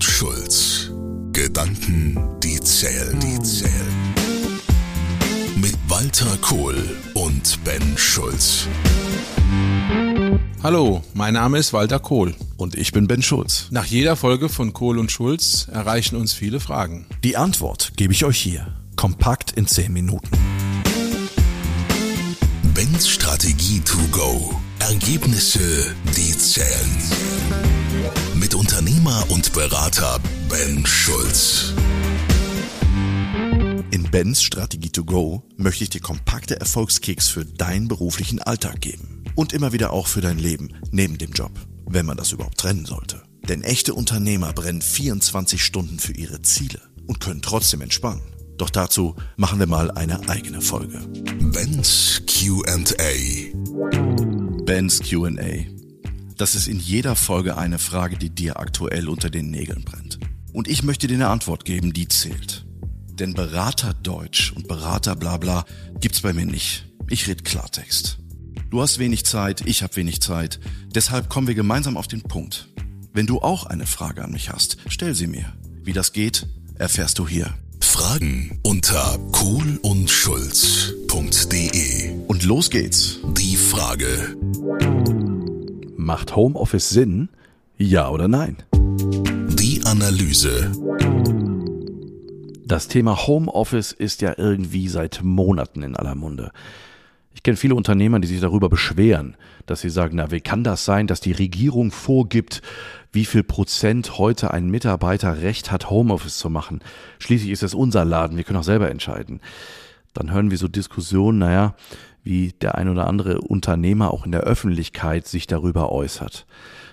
und Schulz. Gedanken, die zählen, die zählen. Mit Walter Kohl und Ben Schulz. Hallo, mein Name ist Walter Kohl. Und ich bin Ben Schulz. Nach jeder Folge von Kohl und Schulz erreichen uns viele Fragen. Die Antwort gebe ich euch hier. Kompakt in 10 Minuten. Bens Strategie to go. Ergebnisse, die zählen. Mit Unternehmer und Berater Ben Schulz. In Bens Strategie to go möchte ich dir kompakte Erfolgskicks für deinen beruflichen Alltag geben. Und immer wieder auch für dein Leben neben dem Job, wenn man das überhaupt trennen sollte. Denn echte Unternehmer brennen 24 Stunden für ihre Ziele und können trotzdem entspannen. Doch dazu machen wir mal eine eigene Folge. Ben's QA. Ben's QA. Das ist in jeder Folge eine Frage, die dir aktuell unter den Nägeln brennt. Und ich möchte dir eine Antwort geben, die zählt. Denn Berater Deutsch und Berater Blabla gibt's bei mir nicht. Ich red Klartext. Du hast wenig Zeit, ich habe wenig Zeit. Deshalb kommen wir gemeinsam auf den Punkt. Wenn du auch eine Frage an mich hast, stell sie mir. Wie das geht, erfährst du hier. Fragen unter kohlundschulz.de. Und los geht's. Die Frage. Macht Homeoffice Sinn? Ja oder nein? Die Analyse. Das Thema Homeoffice ist ja irgendwie seit Monaten in aller Munde. Ich kenne viele Unternehmer, die sich darüber beschweren, dass sie sagen, na, wie kann das sein, dass die Regierung vorgibt, wie viel Prozent heute ein Mitarbeiter Recht hat, Homeoffice zu machen. Schließlich ist es unser Laden, wir können auch selber entscheiden. Dann hören wir so Diskussionen, naja, wie der ein oder andere Unternehmer auch in der Öffentlichkeit sich darüber äußert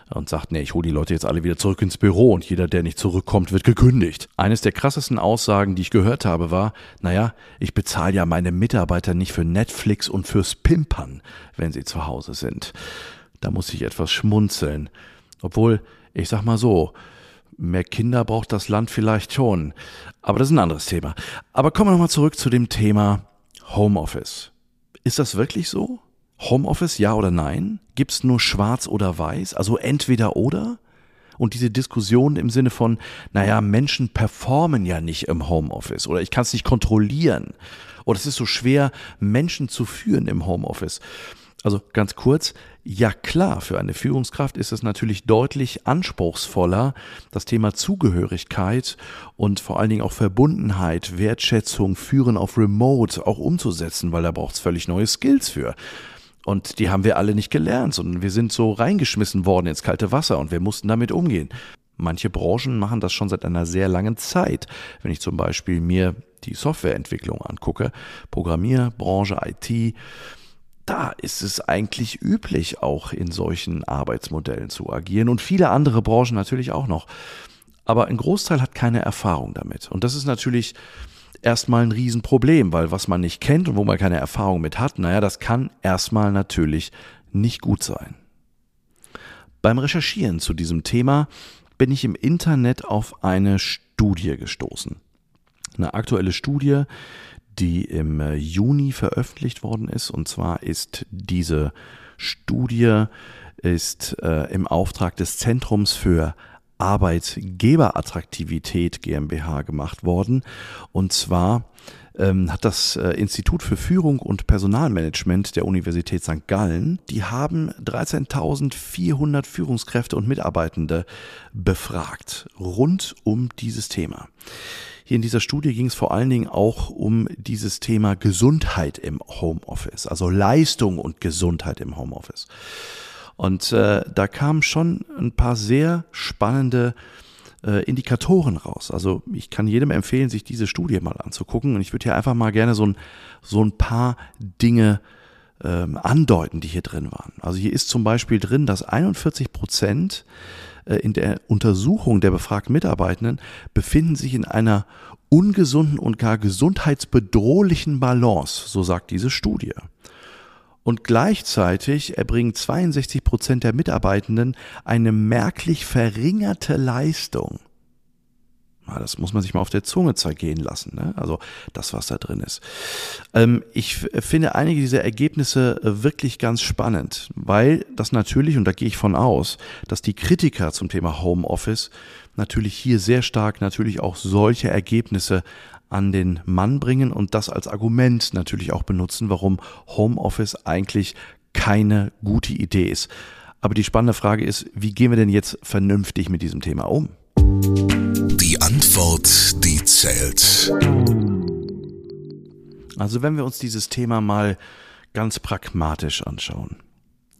und sagt, nee, ich hole die Leute jetzt alle wieder zurück ins Büro und jeder, der nicht zurückkommt, wird gekündigt. Eines der krassesten Aussagen, die ich gehört habe, war, naja, ich bezahle ja meine Mitarbeiter nicht für Netflix und fürs Pimpern, wenn sie zu Hause sind. Da muss ich etwas schmunzeln. Obwohl, ich sag mal so, mehr Kinder braucht das Land vielleicht schon. Aber das ist ein anderes Thema. Aber kommen wir nochmal zurück zu dem Thema Homeoffice. Ist das wirklich so? Homeoffice, ja oder nein? Gibt's nur schwarz oder weiß? Also entweder oder? Und diese Diskussion im Sinne von, naja, Menschen performen ja nicht im Homeoffice oder ich kann es nicht kontrollieren. Oder es ist so schwer, Menschen zu führen im Homeoffice. Also ganz kurz, ja klar, für eine Führungskraft ist es natürlich deutlich anspruchsvoller, das Thema Zugehörigkeit und vor allen Dingen auch Verbundenheit, Wertschätzung, Führen auf Remote auch umzusetzen, weil da braucht es völlig neue Skills für. Und die haben wir alle nicht gelernt, sondern wir sind so reingeschmissen worden ins kalte Wasser und wir mussten damit umgehen. Manche Branchen machen das schon seit einer sehr langen Zeit. Wenn ich zum Beispiel mir die Softwareentwicklung angucke, Programmierbranche, IT, da ist es eigentlich üblich, auch in solchen Arbeitsmodellen zu agieren und viele andere Branchen natürlich auch noch. Aber ein Großteil hat keine Erfahrung damit. Und das ist natürlich erstmal ein Riesenproblem, weil was man nicht kennt und wo man keine Erfahrung mit hat, naja, das kann erstmal natürlich nicht gut sein. Beim Recherchieren zu diesem Thema bin ich im Internet auf eine Studie gestoßen. Eine aktuelle Studie, die im äh, Juni veröffentlicht worden ist. Und zwar ist diese Studie ist äh, im Auftrag des Zentrums für Arbeitgeberattraktivität GmbH gemacht worden. Und zwar ähm, hat das äh, Institut für Führung und Personalmanagement der Universität St. Gallen, die haben 13.400 Führungskräfte und Mitarbeitende befragt rund um dieses Thema. Hier in dieser Studie ging es vor allen Dingen auch um dieses Thema Gesundheit im Homeoffice, also Leistung und Gesundheit im Homeoffice. Und äh, da kamen schon ein paar sehr spannende äh, Indikatoren raus. Also ich kann jedem empfehlen, sich diese Studie mal anzugucken. Und ich würde hier einfach mal gerne so ein, so ein paar Dinge ähm, andeuten, die hier drin waren. Also hier ist zum Beispiel drin, dass 41 Prozent äh, in der Untersuchung der befragten Mitarbeitenden befinden sich in einer ungesunden und gar gesundheitsbedrohlichen Balance, so sagt diese Studie. Und gleichzeitig erbringen 62 Prozent der Mitarbeitenden eine merklich verringerte Leistung. Das muss man sich mal auf der Zunge zergehen lassen, ne? also das, was da drin ist. Ähm, ich finde einige dieser Ergebnisse äh, wirklich ganz spannend, weil das natürlich, und da gehe ich von aus, dass die Kritiker zum Thema Homeoffice natürlich hier sehr stark natürlich auch solche Ergebnisse an den Mann bringen und das als Argument natürlich auch benutzen, warum Homeoffice eigentlich keine gute Idee ist. Aber die spannende Frage ist, wie gehen wir denn jetzt vernünftig mit diesem Thema um? Die Antwort, die zählt. Also wenn wir uns dieses Thema mal ganz pragmatisch anschauen.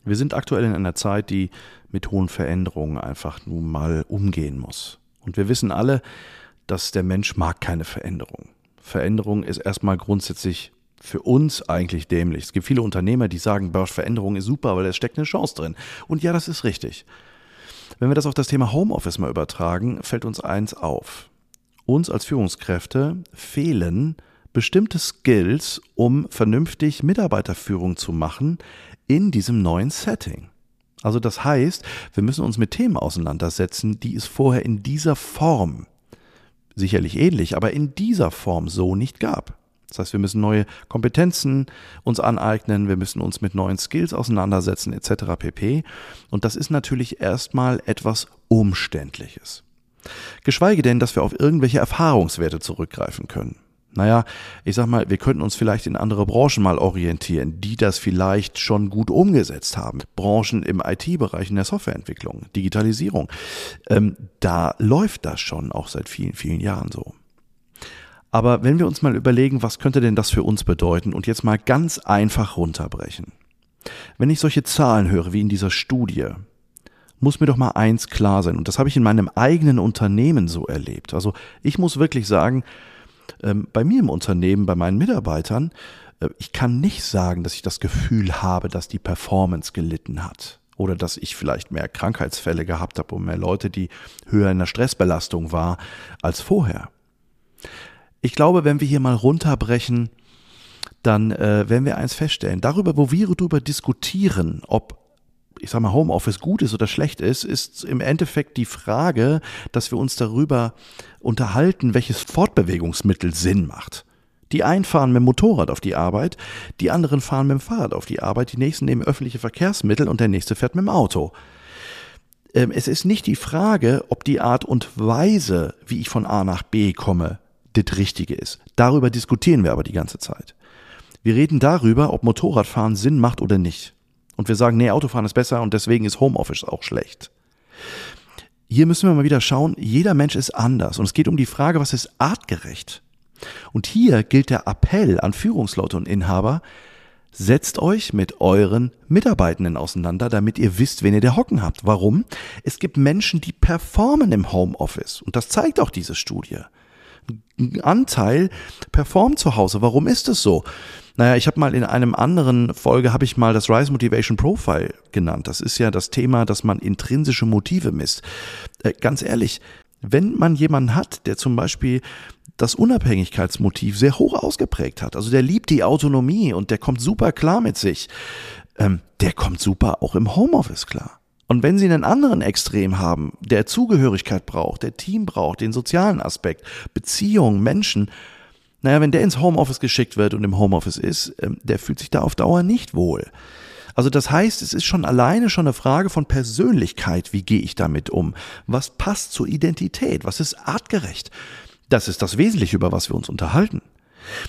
Wir sind aktuell in einer Zeit, die mit hohen Veränderungen einfach nun mal umgehen muss. Und wir wissen alle, dass der Mensch mag keine Veränderung. Veränderung ist erstmal grundsätzlich für uns eigentlich dämlich. Es gibt viele Unternehmer, die sagen, Veränderung ist super, weil es steckt eine Chance drin. Und ja, das ist richtig. Wenn wir das auf das Thema Homeoffice mal übertragen, fällt uns eins auf. Uns als Führungskräfte fehlen bestimmte Skills, um vernünftig Mitarbeiterführung zu machen in diesem neuen Setting. Also das heißt, wir müssen uns mit Themen auseinandersetzen, die es vorher in dieser Form, sicherlich ähnlich, aber in dieser Form so nicht gab. Das heißt, wir müssen neue Kompetenzen uns aneignen, wir müssen uns mit neuen Skills auseinandersetzen etc. pp. Und das ist natürlich erstmal etwas Umständliches. Geschweige denn, dass wir auf irgendwelche Erfahrungswerte zurückgreifen können. Naja, ich sag mal, wir könnten uns vielleicht in andere Branchen mal orientieren, die das vielleicht schon gut umgesetzt haben. Branchen im IT-Bereich, in der Softwareentwicklung, Digitalisierung. Ähm, da läuft das schon auch seit vielen, vielen Jahren so. Aber wenn wir uns mal überlegen, was könnte denn das für uns bedeuten und jetzt mal ganz einfach runterbrechen. Wenn ich solche Zahlen höre wie in dieser Studie, muss mir doch mal eins klar sein. Und das habe ich in meinem eigenen Unternehmen so erlebt. Also ich muss wirklich sagen, bei mir im Unternehmen, bei meinen Mitarbeitern, äh, ich kann nicht sagen, dass ich das Gefühl habe, dass die Performance gelitten hat. Oder dass ich vielleicht mehr Krankheitsfälle gehabt habe und mehr Leute, die höher in der Stressbelastung war als vorher. Ich glaube, wenn wir hier mal runterbrechen, dann äh, werden wir eins feststellen. Darüber, wo wir darüber diskutieren, ob ich sag mal, Homeoffice gut ist oder schlecht ist, ist im Endeffekt die Frage, dass wir uns darüber unterhalten, welches Fortbewegungsmittel Sinn macht. Die einen fahren mit dem Motorrad auf die Arbeit, die anderen fahren mit dem Fahrrad auf die Arbeit, die nächsten nehmen öffentliche Verkehrsmittel und der nächste fährt mit dem Auto. Ähm, es ist nicht die Frage, ob die Art und Weise, wie ich von A nach B komme, das Richtige ist. Darüber diskutieren wir aber die ganze Zeit. Wir reden darüber, ob Motorradfahren Sinn macht oder nicht. Und wir sagen, nee, Autofahren ist besser und deswegen ist Homeoffice auch schlecht. Hier müssen wir mal wieder schauen, jeder Mensch ist anders und es geht um die Frage, was ist artgerecht? Und hier gilt der Appell an Führungsleute und Inhaber, setzt euch mit euren Mitarbeitenden auseinander, damit ihr wisst, wen ihr der Hocken habt. Warum? Es gibt Menschen, die performen im Homeoffice und das zeigt auch diese Studie. Anteil performt zu Hause. Warum ist es so? Naja, ich habe mal in einem anderen Folge, habe ich mal das Rise Motivation Profile genannt. Das ist ja das Thema, dass man intrinsische Motive misst. Äh, ganz ehrlich, wenn man jemanden hat, der zum Beispiel das Unabhängigkeitsmotiv sehr hoch ausgeprägt hat, also der liebt die Autonomie und der kommt super klar mit sich, ähm, der kommt super auch im Homeoffice klar. Und wenn Sie einen anderen Extrem haben, der Zugehörigkeit braucht, der Team braucht, den sozialen Aspekt, Beziehungen, Menschen, naja, wenn der ins Homeoffice geschickt wird und im Homeoffice ist, ähm, der fühlt sich da auf Dauer nicht wohl. Also das heißt, es ist schon alleine schon eine Frage von Persönlichkeit, wie gehe ich damit um? Was passt zur Identität? Was ist artgerecht? Das ist das Wesentliche, über was wir uns unterhalten.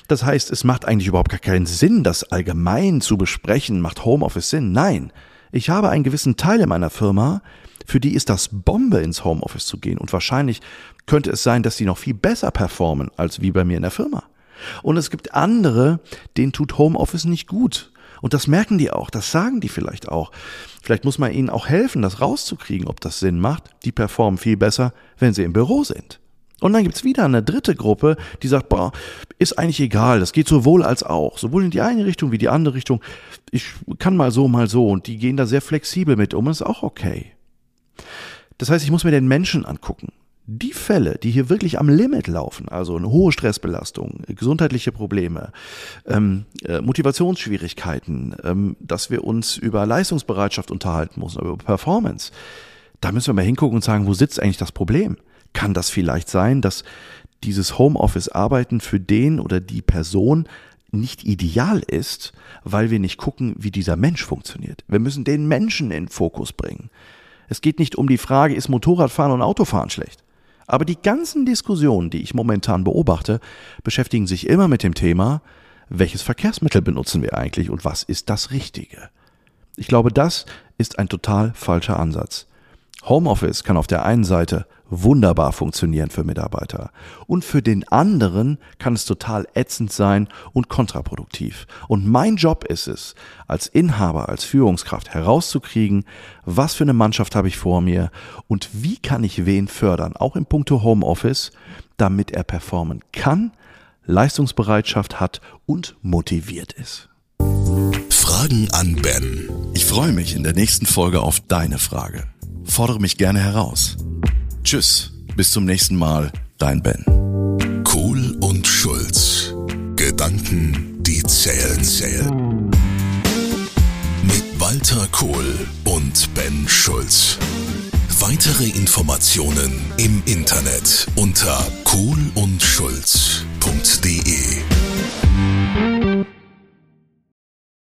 Das heißt, es macht eigentlich überhaupt gar keinen Sinn, das allgemein zu besprechen, macht Homeoffice Sinn? Nein. Ich habe einen gewissen Teil in meiner Firma, für die ist das Bombe, ins Homeoffice zu gehen. Und wahrscheinlich könnte es sein, dass sie noch viel besser performen als wie bei mir in der Firma. Und es gibt andere, denen tut Homeoffice nicht gut. Und das merken die auch, das sagen die vielleicht auch. Vielleicht muss man ihnen auch helfen, das rauszukriegen, ob das Sinn macht. Die performen viel besser, wenn sie im Büro sind. Und dann gibt's wieder eine dritte Gruppe, die sagt, boah, ist eigentlich egal, das geht sowohl als auch, sowohl in die eine Richtung wie die andere Richtung. Ich kann mal so, mal so und die gehen da sehr flexibel mit um, ist auch okay. Das heißt, ich muss mir den Menschen angucken. Die Fälle, die hier wirklich am Limit laufen, also eine hohe Stressbelastung, gesundheitliche Probleme, ähm, äh, Motivationsschwierigkeiten, ähm, dass wir uns über Leistungsbereitschaft unterhalten müssen, über Performance, da müssen wir mal hingucken und sagen, wo sitzt eigentlich das Problem? Kann das vielleicht sein, dass dieses Homeoffice-Arbeiten für den oder die Person nicht ideal ist, weil wir nicht gucken, wie dieser Mensch funktioniert. Wir müssen den Menschen in Fokus bringen. Es geht nicht um die Frage, ist Motorradfahren und Autofahren schlecht? Aber die ganzen Diskussionen, die ich momentan beobachte, beschäftigen sich immer mit dem Thema, welches Verkehrsmittel benutzen wir eigentlich und was ist das Richtige? Ich glaube, das ist ein total falscher Ansatz. Homeoffice kann auf der einen Seite wunderbar funktionieren für Mitarbeiter und für den anderen kann es total ätzend sein und kontraproduktiv. Und mein Job ist es, als Inhaber, als Führungskraft herauszukriegen, was für eine Mannschaft habe ich vor mir und wie kann ich wen fördern, auch in puncto Homeoffice, damit er performen kann, Leistungsbereitschaft hat und motiviert ist. Fragen an Ben. Ich freue mich in der nächsten Folge auf deine Frage. Fordere mich gerne heraus. Tschüss, bis zum nächsten Mal, dein Ben. Kohl und Schulz. Gedanken, die zählen, zählen. Mit Walter Kohl und Ben Schulz. Weitere Informationen im Internet unter kohlundschulz.de.